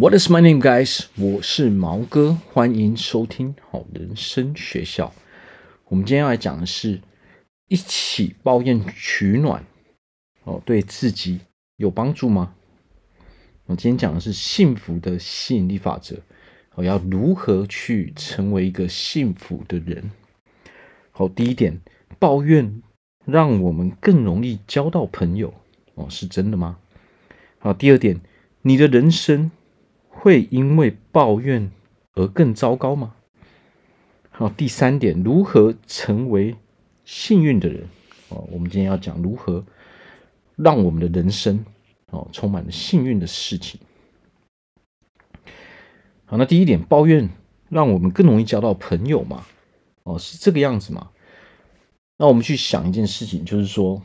What is my name, guys？我是毛哥，欢迎收听好人生学校。我们今天要来讲的是一起抱怨取暖哦，对自己有帮助吗？我今天讲的是幸福的吸引力法则，我要如何去成为一个幸福的人？好，第一点，抱怨让我们更容易交到朋友哦，是真的吗？好，第二点，你的人生。会因为抱怨而更糟糕吗？好，第三点，如何成为幸运的人？哦，我们今天要讲如何让我们的人生哦充满了幸运的事情。好，那第一点，抱怨让我们更容易交到朋友嘛？哦，是这个样子吗？那我们去想一件事情，就是说，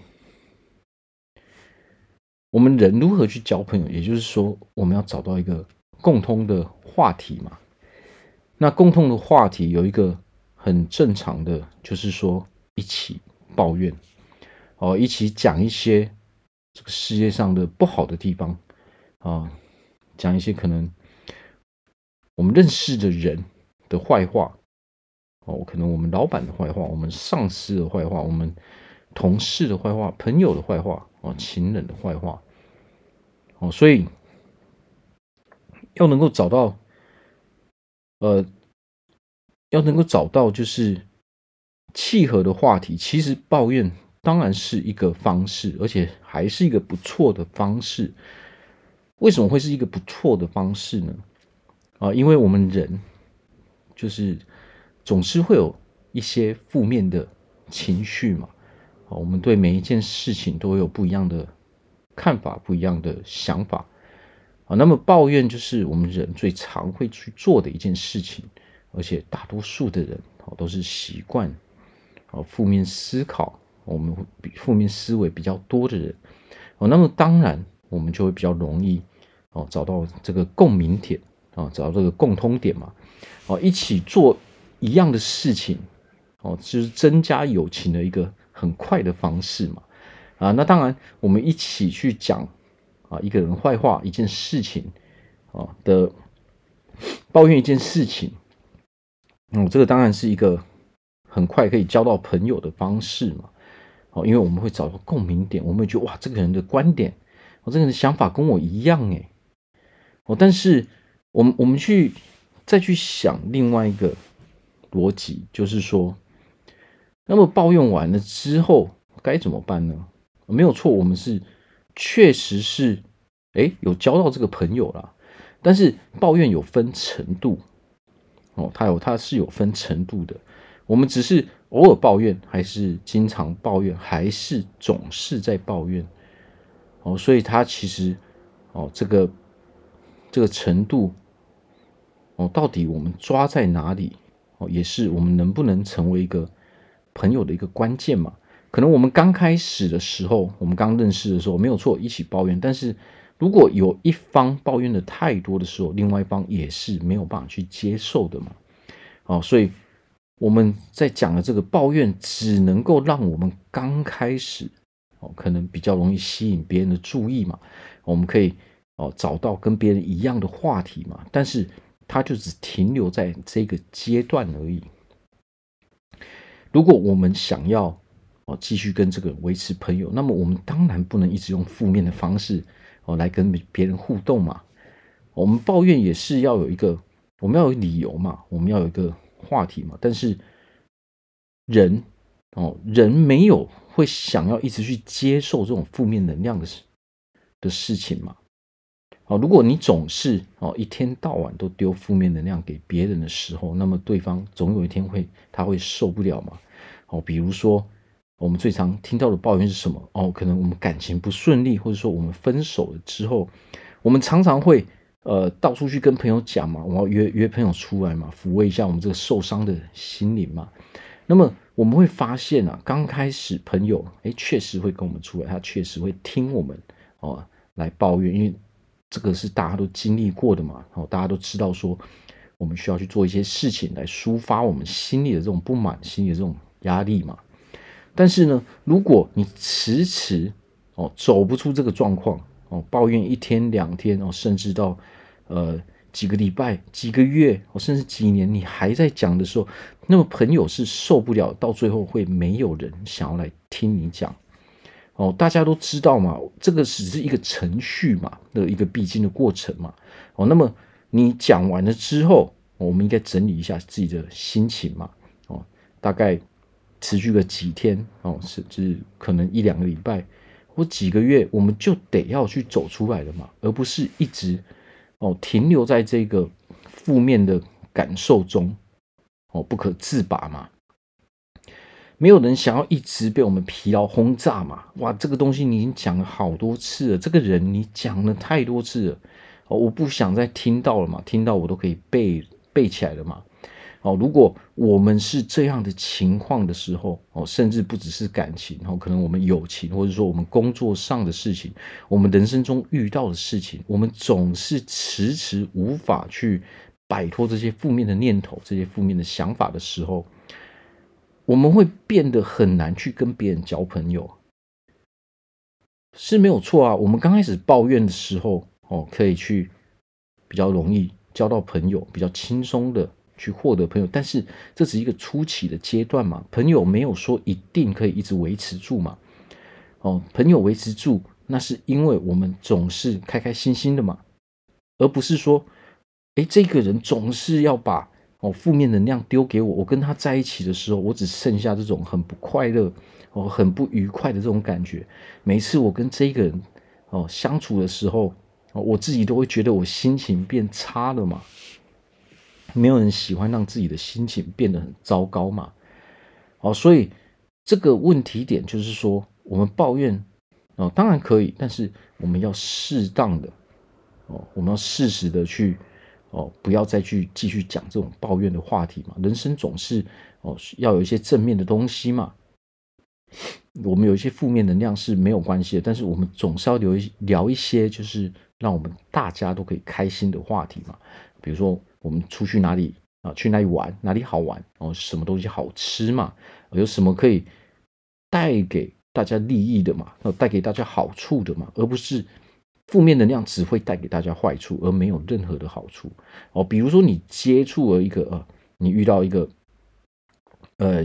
我们人如何去交朋友？也就是说，我们要找到一个。共通的话题嘛，那共通的话题有一个很正常的，就是说一起抱怨，哦，一起讲一些这个世界上的不好的地方。啊，讲一些可能我们认识的人的坏话，哦，可能我们老板的坏话，我们上司的坏话，我们同事的坏话，朋友的坏话，哦，情人的坏话，哦，所以。要能够找到，呃，要能够找到就是契合的话题，其实抱怨当然是一个方式，而且还是一个不错的方式。为什么会是一个不错的方式呢？啊，因为我们人就是总是会有一些负面的情绪嘛。啊，我们对每一件事情都有不一样的看法，不一样的想法。啊，那么抱怨就是我们人最常会去做的一件事情，而且大多数的人哦都是习惯啊负面思考，我们比负面思维比较多的人，哦，那么当然我们就会比较容易哦找到这个共鸣点啊，找到这个共通点嘛，哦，一起做一样的事情，哦，就是增加友情的一个很快的方式嘛，啊，那当然我们一起去讲。啊，一个人坏话，一件事情，啊的抱怨一件事情，嗯，这个当然是一个很快可以交到朋友的方式嘛。哦，因为我们会找到共鸣点，我们会觉得哇，这个人的观点，我这个人的想法跟我一样诶。哦，但是我们我们去再去想另外一个逻辑，就是说，那么抱怨完了之后该怎么办呢？没有错，我们是。确实是，哎，有交到这个朋友了，但是抱怨有分程度，哦，他有他是有分程度的。我们只是偶尔抱怨，还是经常抱怨，还是总是在抱怨，哦，所以他其实，哦，这个这个程度，哦，到底我们抓在哪里，哦，也是我们能不能成为一个朋友的一个关键嘛。可能我们刚开始的时候，我们刚认识的时候没有错，一起抱怨。但是如果有一方抱怨的太多的时候，另外一方也是没有办法去接受的嘛。哦，所以我们在讲的这个抱怨，只能够让我们刚开始哦，可能比较容易吸引别人的注意嘛。我们可以哦找到跟别人一样的话题嘛。但是它就只停留在这个阶段而已。如果我们想要，哦，继续跟这个维持朋友，那么我们当然不能一直用负面的方式哦来跟别人互动嘛。我们抱怨也是要有一个，我们要有理由嘛，我们要有一个话题嘛。但是人哦，人没有会想要一直去接受这种负面能量的事的事情嘛。哦，如果你总是哦一天到晚都丢负面能量给别人的时候，那么对方总有一天会他会受不了嘛。哦，比如说。我们最常听到的抱怨是什么？哦，可能我们感情不顺利，或者说我们分手了之后，我们常常会呃到处去跟朋友讲嘛，我要约约朋友出来嘛，抚慰一下我们这个受伤的心灵嘛。那么我们会发现啊，刚开始朋友诶确实会跟我们出来，他确实会听我们哦来抱怨，因为这个是大家都经历过的嘛，哦，大家都知道说我们需要去做一些事情来抒发我们心里的这种不满，心里的这种压力嘛。但是呢，如果你迟迟哦走不出这个状况哦，抱怨一天两天哦，甚至到呃几个礼拜、几个月，哦甚至几年，你还在讲的时候，那么朋友是受不了，到最后会没有人想要来听你讲。哦，大家都知道嘛，这个只是一个程序嘛的一个必经的过程嘛。哦，那么你讲完了之后，我们应该整理一下自己的心情嘛。哦，大概持续个几天哦，甚至可能一两个礼拜或几个月，我们就得要去走出来了嘛，而不是一直哦停留在这个负面的感受中哦不可自拔嘛。没有人想要一直被我们疲劳轰炸嘛？哇，这个东西你已经讲了好多次了，这个人你讲了太多次了，哦，我不想再听到了嘛，听到我都可以背背起来了嘛。哦，如果我们是这样的情况的时候，哦，甚至不只是感情，哦，可能我们友情，或者说我们工作上的事情，我们人生中遇到的事情，我们总是迟迟无法去摆脱这些负面的念头、这些负面的想法的时候。我们会变得很难去跟别人交朋友，是没有错啊。我们刚开始抱怨的时候，哦，可以去比较容易交到朋友，比较轻松的去获得朋友。但是这是一个初期的阶段嘛，朋友没有说一定可以一直维持住嘛。哦，朋友维持住，那是因为我们总是开开心心的嘛，而不是说，哎，这个人总是要把。哦，负面能量丢给我，我跟他在一起的时候，我只剩下这种很不快乐、哦，很不愉快的这种感觉。每次我跟这个人哦相处的时候，我自己都会觉得我心情变差了嘛。没有人喜欢让自己的心情变得很糟糕嘛。哦，所以这个问题点就是说，我们抱怨哦，当然可以，但是我们要适当的哦，我们要适时的去。哦，不要再去继续讲这种抱怨的话题嘛。人生总是哦，要有一些正面的东西嘛。我们有一些负面能量是没有关系的，但是我们总是要聊一聊一些，就是让我们大家都可以开心的话题嘛。比如说，我们出去哪里啊？去哪里玩？哪里好玩？哦，什么东西好吃嘛？有什么可以带给大家利益的嘛？要带给大家好处的嘛？而不是。负面能量只会带给大家坏处，而没有任何的好处哦。比如说，你接触了一个呃，你遇到一个呃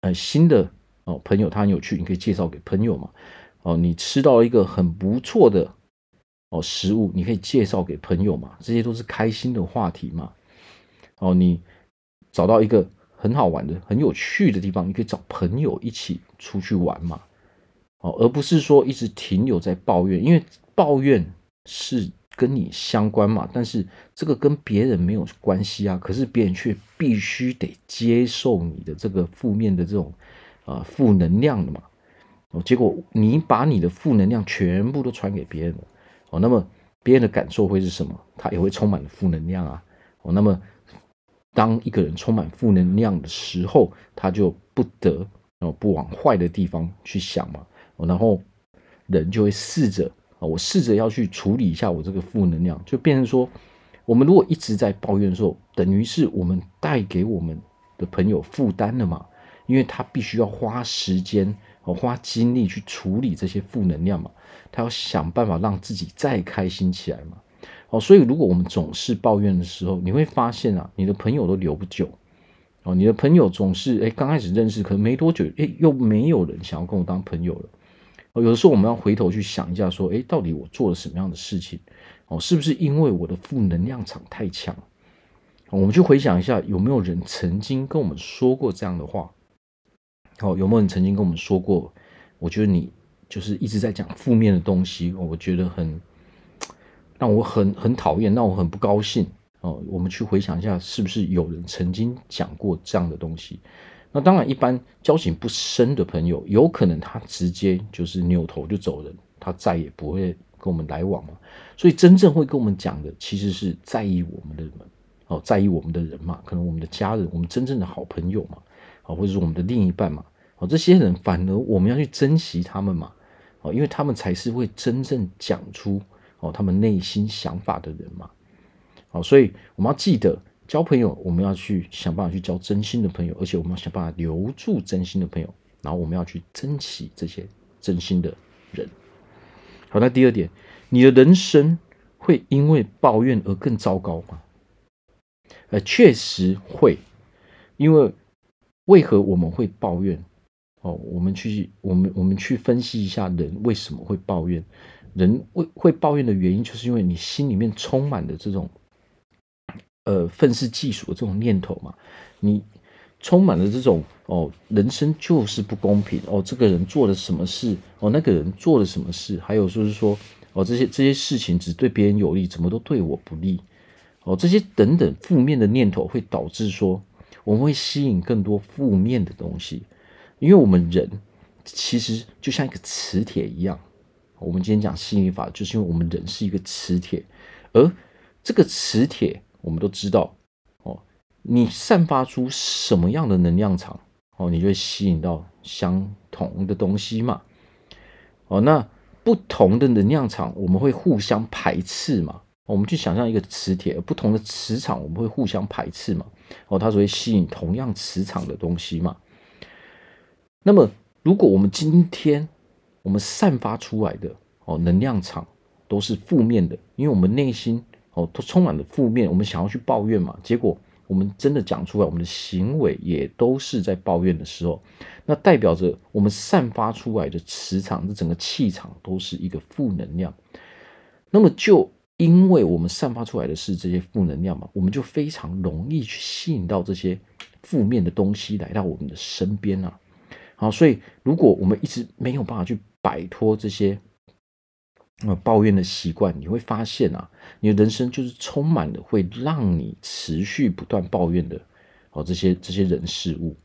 呃新的哦朋友，他很有趣，你可以介绍给朋友嘛。哦，你吃到一个很不错的哦食物，你可以介绍给朋友嘛。这些都是开心的话题嘛。哦，你找到一个很好玩的、很有趣的地方，你可以找朋友一起出去玩嘛。哦，而不是说一直停留在抱怨，因为。抱怨是跟你相关嘛，但是这个跟别人没有关系啊。可是别人却必须得接受你的这个负面的这种啊负能量的嘛。哦，结果你把你的负能量全部都传给别人了，哦，那么别人的感受会是什么？他也会充满负能量啊。哦，那么当一个人充满负能量的时候，他就不得哦不往坏的地方去想嘛。然后人就会试着。啊，我试着要去处理一下我这个负能量，就变成说，我们如果一直在抱怨的时候，等于是我们带给我们的朋友负担了嘛，因为他必须要花时间和花精力去处理这些负能量嘛，他要想办法让自己再开心起来嘛。哦，所以如果我们总是抱怨的时候，你会发现啊，你的朋友都留不久。哦，你的朋友总是哎，刚开始认识，可能没多久，哎，又没有人想要跟我当朋友了。哦有的时候我们要回头去想一下，说，诶，到底我做了什么样的事情？哦，是不是因为我的负能量场太强？我们去回想一下，有没有人曾经跟我们说过这样的话？哦，有没有人曾经跟我们说过？我觉得你就是一直在讲负面的东西，我觉得很让我很很讨厌，让我很不高兴。哦，我们去回想一下，是不是有人曾经讲过这样的东西？那当然，一般交情不深的朋友，有可能他直接就是扭头就走人，他再也不会跟我们来往嘛。所以真正会跟我们讲的，其实是在意我们的人，哦，在意我们的人嘛，可能我们的家人，我们真正的好朋友嘛，啊，或者是我们的另一半嘛，哦，这些人反而我们要去珍惜他们嘛，哦，因为他们才是会真正讲出哦他们内心想法的人嘛，好，所以我们要记得。交朋友，我们要去想办法去交真心的朋友，而且我们要想办法留住真心的朋友，然后我们要去珍惜这些真心的人。好，那第二点，你的人生会因为抱怨而更糟糕吗？呃，确实会，因为为何我们会抱怨？哦，我们去，我们我们去分析一下人为什么会抱怨。人会会抱怨的原因，就是因为你心里面充满了这种，呃，愤世嫉俗的这种念头嘛。你充满了这种哦，人生就是不公平哦，这个人做了什么事哦，那个人做了什么事，还有就是说哦，这些这些事情只对别人有利，怎么都对我不利。哦，这些等等负面的念头会导致说，我们会吸引更多负面的东西，因为我们人其实就像一个磁铁一样。我们今天讲吸引力法，就是因为我们人是一个磁铁，而这个磁铁，我们都知道哦，你散发出什么样的能量场哦，你就会吸引到相同的东西嘛。哦，那不同的能量场，我们会互相排斥嘛。我们去想象一个磁铁，不同的磁场我们会互相排斥嘛？哦，它只会吸引同样磁场的东西嘛？那么，如果我们今天我们散发出来的哦能量场都是负面的，因为我们内心哦都充满了负面，我们想要去抱怨嘛，结果我们真的讲出来，我们的行为也都是在抱怨的时候，那代表着我们散发出来的磁场，这整个气场都是一个负能量。那么就因为我们散发出来的是这些负能量嘛，我们就非常容易去吸引到这些负面的东西来到我们的身边啊。好，所以如果我们一直没有办法去摆脱这些呃抱怨的习惯，你会发现啊，你的人生就是充满了会让你持续不断抱怨的哦这些这些人事物。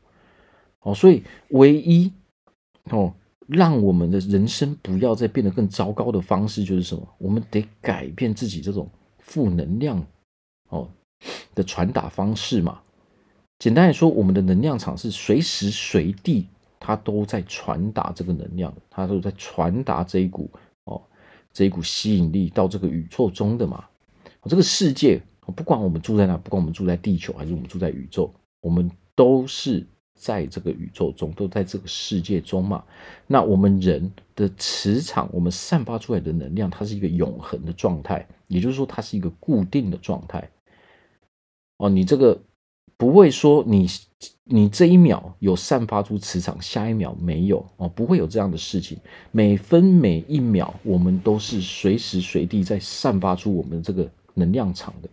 哦，所以唯一哦。让我们的人生不要再变得更糟糕的方式就是什么？我们得改变自己这种负能量哦的传达方式嘛。简单来说，我们的能量场是随时随地它都在传达这个能量，它都在传达这一股哦这一股吸引力到这个宇宙中的嘛。这个世界不管我们住在哪，不管我们住在地球还是我们住在宇宙，我们都是。在这个宇宙中，都在这个世界中嘛。那我们人的磁场，我们散发出来的能量，它是一个永恒的状态，也就是说，它是一个固定的状态。哦，你这个不会说你你这一秒有散发出磁场，下一秒没有哦，不会有这样的事情。每分每一秒，我们都是随时随地在散发出我们这个能量场的。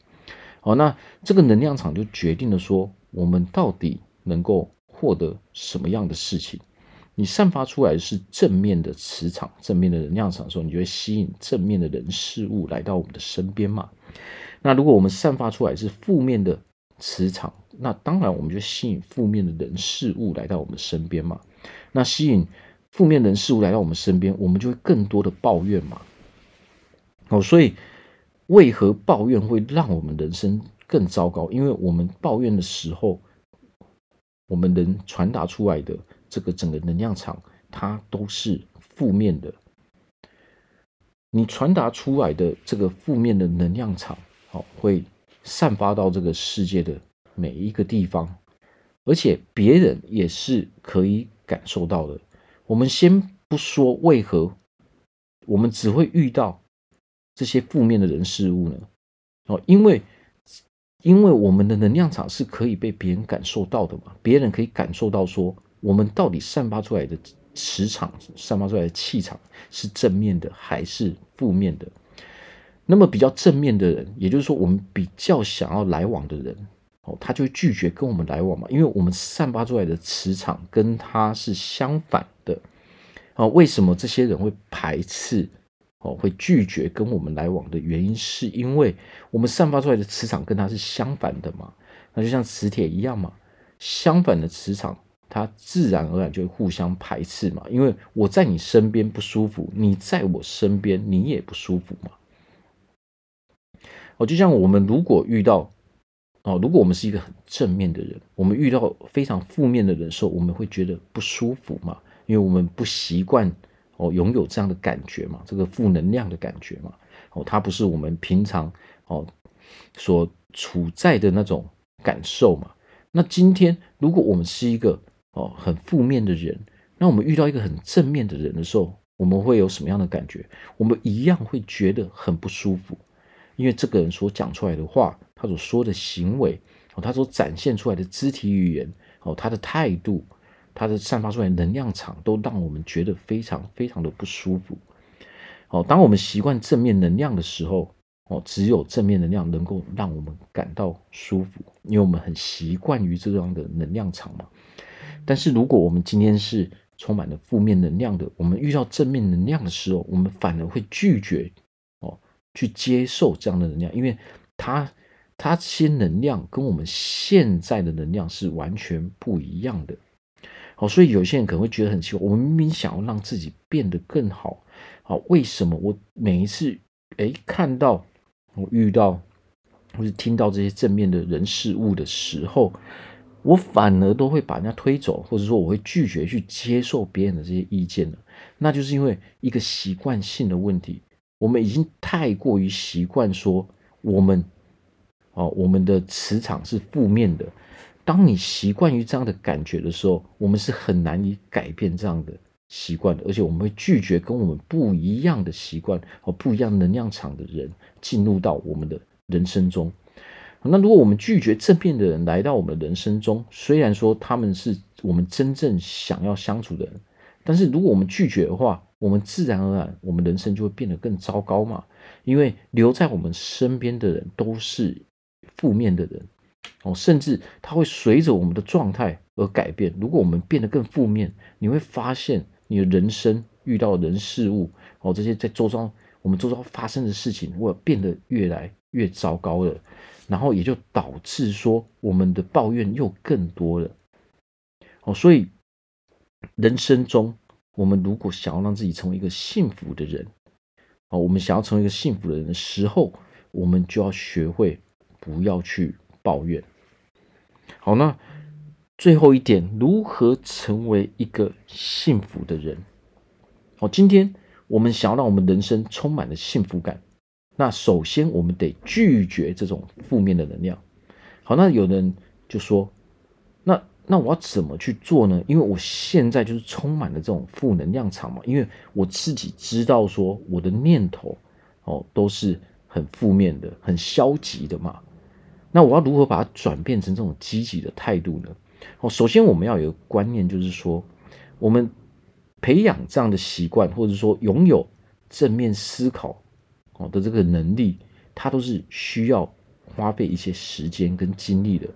哦，那这个能量场就决定了说，我们到底能够。获得什么样的事情，你散发出来是正面的磁场、正面的能量场的时候，你就会吸引正面的人事物来到我们的身边嘛。那如果我们散发出来是负面的磁场，那当然我们就吸引负面的人事物来到我们身边嘛。那吸引负面人事物来到我们身边，我们就会更多的抱怨嘛。哦，所以为何抱怨会让我们人生更糟糕？因为我们抱怨的时候。我们能传达出来的这个整个能量场，它都是负面的。你传达出来的这个负面的能量场，好，会散发到这个世界的每一个地方，而且别人也是可以感受到的。我们先不说为何我们只会遇到这些负面的人事物呢？哦，因为。因为我们的能量场是可以被别人感受到的嘛，别人可以感受到说，我们到底散发出来的磁场、散发出来的气场是正面的还是负面的。那么比较正面的人，也就是说我们比较想要来往的人，哦，他就拒绝跟我们来往嘛，因为我们散发出来的磁场跟他是相反的。啊，为什么这些人会排斥？哦，会拒绝跟我们来往的原因，是因为我们散发出来的磁场跟它是相反的嘛？那就像磁铁一样嘛，相反的磁场，它自然而然就会互相排斥嘛。因为我在你身边不舒服，你在我身边你也不舒服嘛。哦，就像我们如果遇到哦，如果我们是一个很正面的人，我们遇到非常负面的人的时候，我们会觉得不舒服嘛，因为我们不习惯。哦，拥有这样的感觉嘛，这个负能量的感觉嘛，哦，它不是我们平常哦所处在的那种感受嘛。那今天如果我们是一个哦很负面的人，那我们遇到一个很正面的人的时候，我们会有什么样的感觉？我们一样会觉得很不舒服，因为这个人所讲出来的话，他所说的行为，哦，他所展现出来的肢体语言，哦，他的态度，他的散发出来的能量场，都让我们觉得非常非常的不舒服。哦，当我们习惯正面能量的时候，哦，只有正面能量能够让我们感到舒服，因为我们很习惯于这样的能量场嘛。但是如果我们今天是充满了负面能量的，我们遇到正面能量的时候，我们反而会拒绝，去接受这样的能量，因为它它这些能量跟我们现在的能量是完全不一样的。好，所以有些人可能会觉得很奇怪，我明明想要让自己变得更好，好，为什么我每一次诶看到我遇到或是听到这些正面的人事物的时候，我反而都会把人家推走，或者说我会拒绝去接受别人的这些意见呢？那就是因为一个习惯性的问题，我们已经太过于习惯说我们哦，我们的磁场是负面的。当你习惯于这样的感觉的时候，我们是很难以改变这样的习惯的，而且我们会拒绝跟我们不一样的习惯和不一样能量场的人进入到我们的人生中。那如果我们拒绝正面的人来到我们的人生中，虽然说他们是我们真正想要相处的人，但是如果我们拒绝的话，我们自然而然我们人生就会变得更糟糕嘛。因为留在我们身边的人都是负面的人哦，甚至他会随着我们的状态而改变。如果我们变得更负面，你会发现你的人生遇到人事物哦，这些在周遭我们周遭发生的事情，会变得越来越糟糕了。然后也就导致说，我们的抱怨又更多了。哦，所以人生中，我们如果想要让自己成为一个幸福的人，哦，我们想要成为一个幸福的人的时候，我们就要学会不要去抱怨。好，那最后一点，如何成为一个幸福的人？好，今天我们想要让我们人生充满了幸福感。那首先，我们得拒绝这种负面的能量。好，那有人就说：“那我要怎么去做呢？因为我现在就是充满了这种负能量场嘛。因为我自己知道说我的念头哦都是很负面的、很消极的嘛。那我要如何把它转变成这种积极的态度呢？哦，首先我们要有一个观念，就是说我们培养这样的习惯，或者说拥有正面思考。”哦的这个能力，它都是需要花费一些时间跟精力的，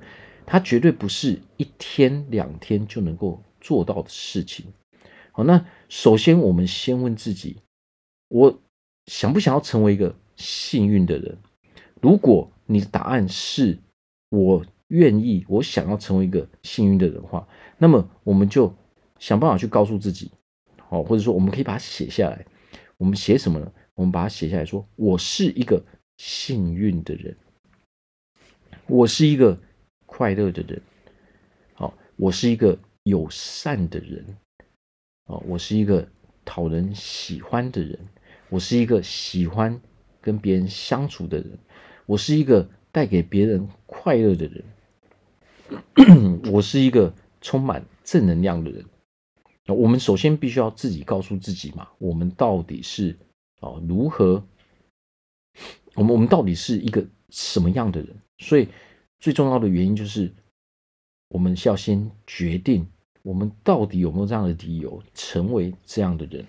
它绝对不是一天两天就能够做到的事情。好，那首先我们先问自己，我想不想要成为一个幸运的人？如果你的答案是我愿意，我想要成为一个幸运的人的话，那么我们就想办法去告诉自己，哦，或者说我们可以把它写下来。我们写什么呢？我们把它写下来，说我是一个幸运的人，我是一个快乐的人，好，我是一个友善的人，哦，我是一个讨人喜欢的人，我是一个喜欢跟别人相处的人，我是一个带给别人快乐的人，我是一个充满正能量的人。那我们首先必须要自己告诉自己嘛，我们到底是。哦，如何？我们我们到底是一个什么样的人？所以最重要的原因就是，我们需要先决定我们到底有没有这样的理由成为这样的人。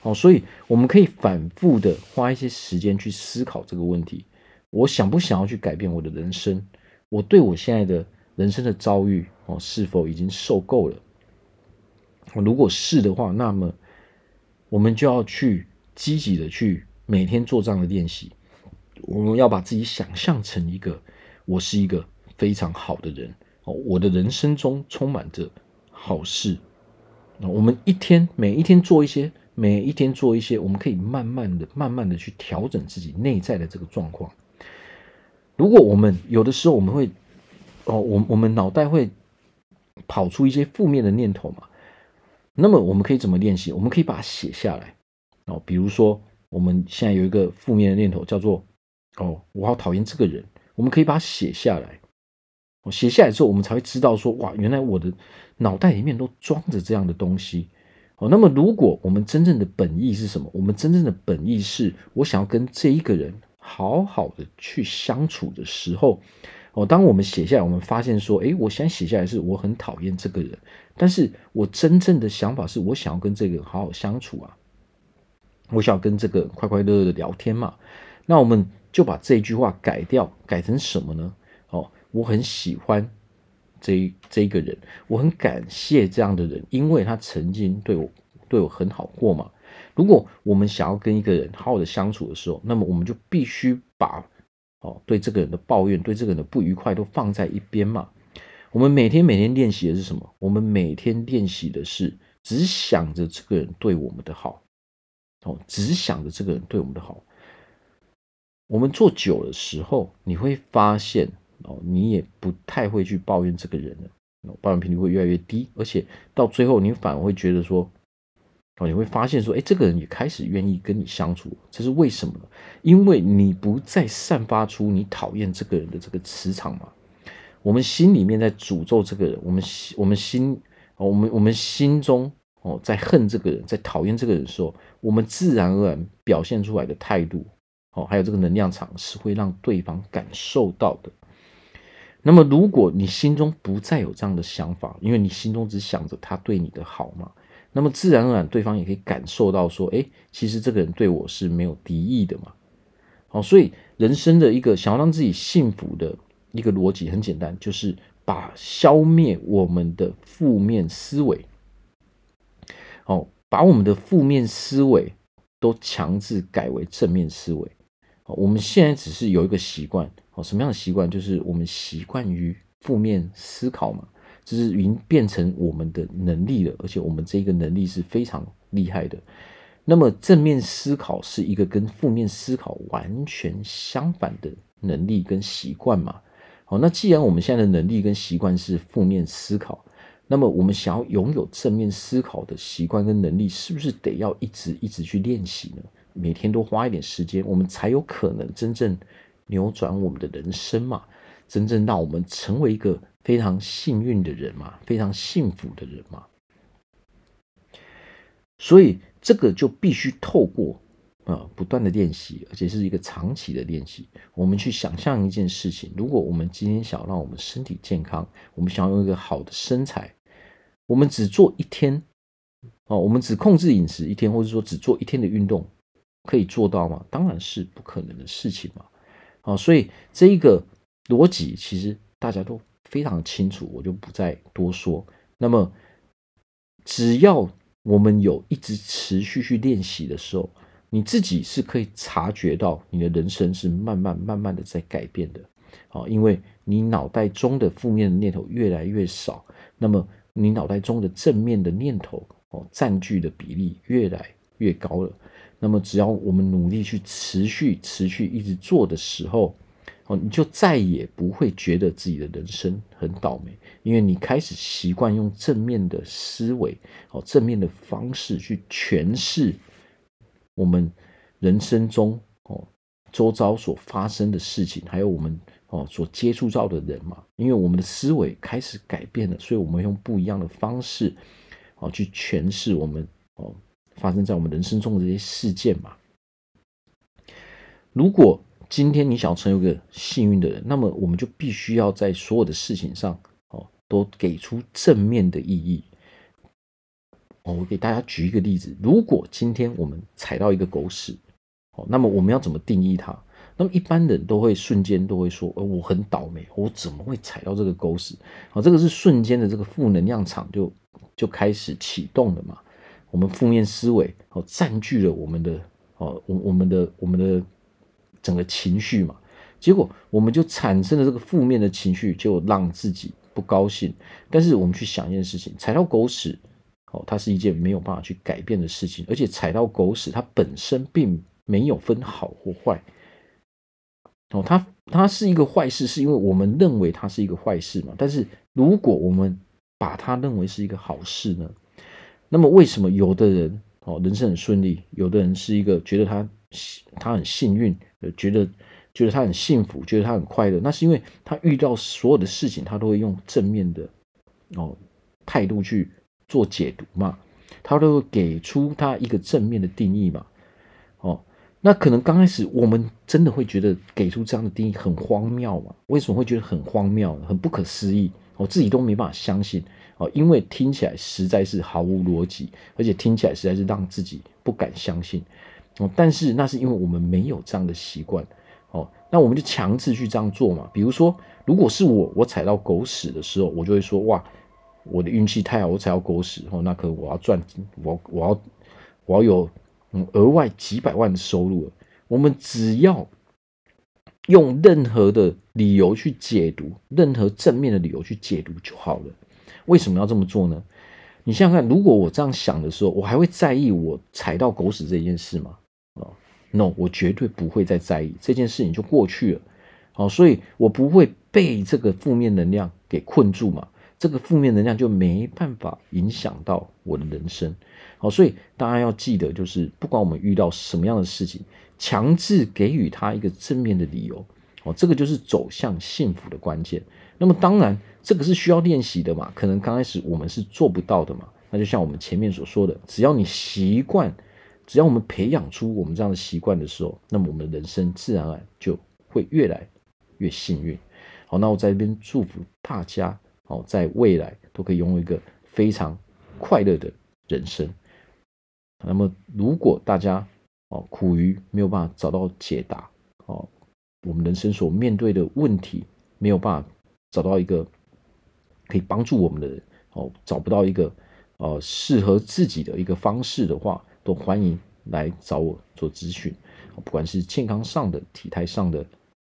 好，所以我们可以反复的花一些时间去思考这个问题：我想不想要去改变我的人生？我对我现在的人生的遭遇哦，是否已经受够了？如果是的话，那么我们就要去。积极的去每天做这样的练习，我们要把自己想象成一个，我是一个非常好的人哦，我的人生中充满着好事。那我们一天每一天做一些，每一天做一些，我们可以慢慢的、慢慢的去调整自己内在的这个状况。如果我们有的时候我们会哦，我我们脑袋会跑出一些负面的念头嘛，那么我们可以怎么练习？我们可以把它写下来。哦，比如说我们现在有一个负面的念头，叫做“哦，我好讨厌这个人”，我们可以把它写下来。哦，写下来之后，我们才会知道说，哇，原来我的脑袋里面都装着这样的东西。哦，那么如果我们真正的本意是什么？我们真正的本意是我想要跟这一个人好好的去相处的时候，哦，当我们写下来，我们发现说，诶，我现在写下来是我很讨厌这个人，但是我真正的想法是我想要跟这个人好好相处啊，我想要跟这个快快乐乐的聊天嘛。那我们就把这句话改掉，改成什么呢？哦，我很喜欢这这一个人，我很感谢这样的人，因为他曾经对我对我很好过嘛。如果我们想要跟一个人好好的相处的时候，那么我们就必须把哦对这个人的抱怨、对这个人的不愉快都放在一边嘛。我们每天每天练习的是什么？我们每天练习的是只想着这个人对我们的好，哦，只想着这个人对我们的好。我们做久的时候，你会发现哦，你也不太会去抱怨这个人了，抱怨频率会越来越低，而且到最后，你反而会觉得说。哦，你会发现说，哎，这个人也开始愿意跟你相处，这是为什么呢？因为你不再散发出你讨厌这个人的这个磁场嘛。我们心里面在诅咒这个人，我们心，我们心，我们我们心中哦，在恨这个人，在讨厌这个人的时候，我们自然而然表现出来的态度，还有这个能量场是会让对方感受到的。那么，如果你心中不再有这样的想法，因为你心中只想着他对你的好嘛。那么自然而然，对方也可以感受到说，哎，其实这个人对我是没有敌意的嘛。好，所以人生的一个想要让自己幸福的一个逻辑很简单，就是把消灭我们的负面思维，哦，把我们的负面思维都强制改为正面思维。我们现在只是有一个习惯，哦，什么样的习惯？就是我们习惯于负面思考嘛。就是已经变成我们的能力了，而且我们这个能力是非常厉害的。那么正面思考是一个跟负面思考完全相反的能力跟习惯嘛？好，那既然我们现在的能力跟习惯是负面思考，那么我们想要拥有正面思考的习惯跟能力，是不是得要一直一直去练习呢？每天都花一点时间，我们才有可能真正扭转我们的人生嘛？真正让我们成为一个。非常幸运的人嘛，非常幸福的人嘛，所以这个就必须透过啊不断的练习，而且是一个长期的练习。我们去想象一件事情：如果我们今天想要让我们身体健康，我们想要有一个好的身材，我们只做一天哦，我们只控制饮食一天，或者说只做一天的运动，可以做到吗？当然是不可能的事情嘛。啊，所以这一个逻辑其实大家都。非常清楚，我就不再多说。那么，只要我们有一直持续去练习的时候，你自己是可以察觉到你的人生是慢慢慢慢的在改变的。啊，因为你脑袋中的负面的念头越来越少，那么你脑袋中的正面的念头哦占据的比例越来越高了。那么，只要我们努力去持续、持续一直做的时候。哦，你就再也不会觉得自己的人生很倒霉，因为你开始习惯用正面的思维，哦，正面的方式去诠释我们人生中哦周遭所发生的事情，还有我们哦所接触到的人嘛。因为我们的思维开始改变了，所以我们用不一样的方式哦去诠释我们哦发生在我们人生中的这些事件嘛。如果今天你想要成为一个幸运的人，那么我们就必须要在所有的事情上，哦，都给出正面的意义。哦，我给大家举一个例子：如果今天我们踩到一个狗屎，哦，那么我们要怎么定义它？那么一般人都会瞬间都会说：“呃，我很倒霉，我怎么会踩到这个狗屎？”哦，这个是瞬间的这个负能量场就就开始启动了嘛？我们负面思维哦占据了我们的哦，我我们的我们的。整个情绪嘛，结果我们就产生了这个负面的情绪，就让自己不高兴。但是我们去想一件事情，踩到狗屎，哦，它是一件没有办法去改变的事情，而且踩到狗屎，它本身并没有分好或坏。哦，它它是一个坏事，是因为我们认为它是一个坏事嘛。但是如果我们把它认为是一个好事呢？那么为什么有的人哦，人生很顺利，有的人是一个觉得他他很幸运？觉得觉得他很幸福，觉得他很快乐，那是因为他遇到所有的事情，他都会用正面的哦态度去做解读嘛，他都会给出他一个正面的定义嘛，哦，那可能刚开始我们真的会觉得给出这样的定义很荒谬嘛？为什么会觉得很荒谬、很不可思议？我自己都没办法相信哦，因为听起来实在是毫无逻辑，而且听起来实在是让自己不敢相信哦。但是那是因为我们没有这样的习惯哦，那我们就强制去这样做嘛。比如说，如果是我，我踩到狗屎的时候，我就会说哇，我的运气太好，我踩到狗屎哦，那可能我要赚，我我要我要有。嗯，额外几百万的收入了，我们只要用任何的理由去解读，任何正面的理由去解读就好了。为什么要这么做呢？你想想看，如果我这样想的时候，我还会在意我踩到狗屎这件事吗？哦，no，我绝对不会再在意这件事情，就过去了。好，所以我不会被这个负面能量给困住嘛。这个负面能量就没办法影响到我的人生，好，所以大家要记得，就是不管我们遇到什么样的事情，强制给予他一个正面的理由，哦，这个就是走向幸福的关键。那么当然，这个是需要练习的嘛，可能刚开始我们是做不到的嘛。那就像我们前面所说的，只要你习惯，只要我们培养出我们这样的习惯的时候，那么我们的人生自然而然就会越来越幸运。好，那我在这边祝福大家。哦，在未来都可以拥有一个非常快乐的人生。那么，如果大家哦苦于没有办法找到解答，哦，我们人生所面对的问题没有办法找到一个可以帮助我们的人，哦，找不到一个呃适合自己的一个方式的话，都欢迎来找我做咨询。不管是健康上的、体态上的、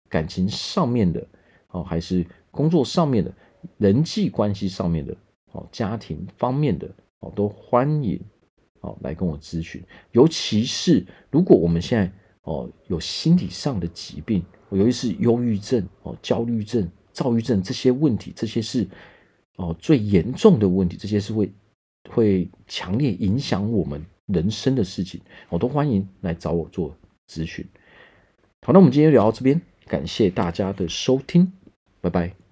感情上面的，哦，还是工作上面的。人际关系上面的哦，家庭方面的哦，都欢迎哦来跟我咨询。尤其是如果我们现在哦有心理上的疾病，尤其是忧郁症哦、焦虑症、躁郁症这些问题，这些是哦最严重的问题，这些是会会强烈影响我们人生的事情，我都欢迎来找我做咨询。好，那我们今天就聊到这边，感谢大家的收听，拜拜。